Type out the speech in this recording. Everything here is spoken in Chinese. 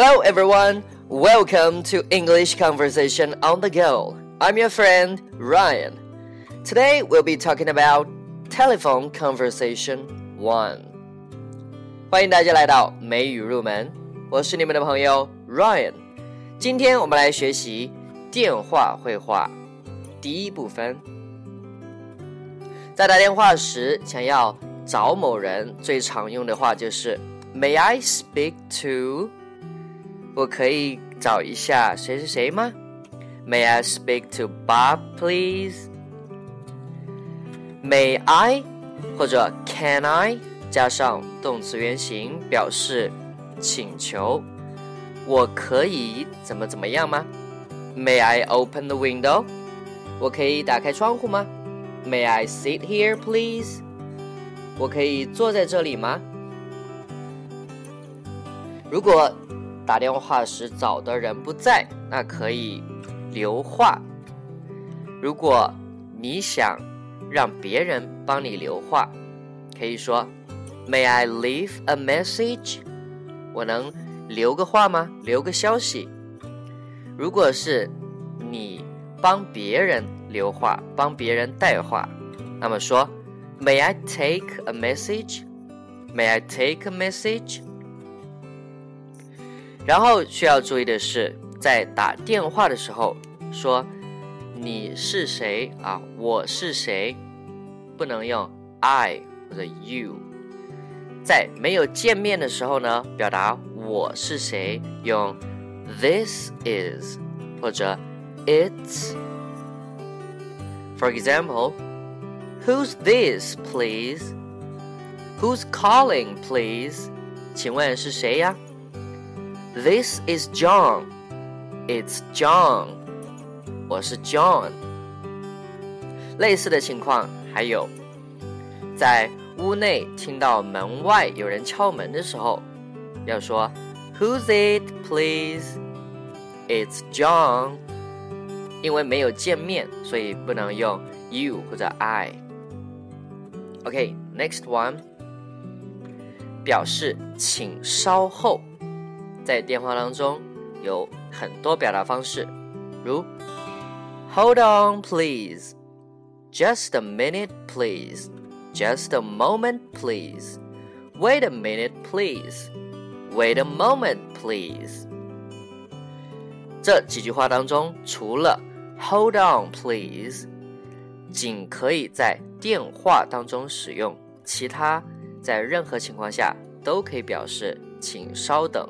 Hello, everyone. Welcome to English Conversation on the Go. I'm your friend Ryan. Today we'll be talking about telephone conversation one. 欢迎大家来到美语入门，我是你们的朋友 Ryan。今天我们来学习电话会话第一部分。在打电话时，想要找某人，最常用的话就是 May I speak to？ 我可以找一下谁是谁吗？May I speak to Bob, please? May I 或者 Can I 加上动词原形表示请求。我可以怎么怎么样吗？May I open the window? 我可以打开窗户吗？May I sit here, please? 我可以坐在这里吗？如果打电话时找的人不在，那可以留话。如果你想让别人帮你留话，可以说 “May I leave a message？” 我能留个话吗？留个消息。如果是你帮别人留话，帮别人带话，那么说 “May I take a message？”“May I take a message？” 然后需要注意的是，在打电话的时候说“你是谁啊？我是谁”，不能用 I 或者 You。在没有见面的时候呢，表达我是谁用 This is 或者 It's。For example, Who's this, please? Who's calling, please? 请问是谁呀 ？This is John. It's John. 我是 John. 类似的情况还有，在屋内听到门外有人敲门的时候，要说 Who's it, please? It's John. 因为没有见面，所以不能用 you 或者 I. OK, next one. 表示请稍后。 在电话当中有很多表达方式，如 Hold on, please. Just a minute, please. Just a moment, please. Wait a minute, please. Wait a moment, please. 这几句话当中，除了 Hold on, please，仅可以在电话当中使用，其他在任何情况下都可以表示请稍等。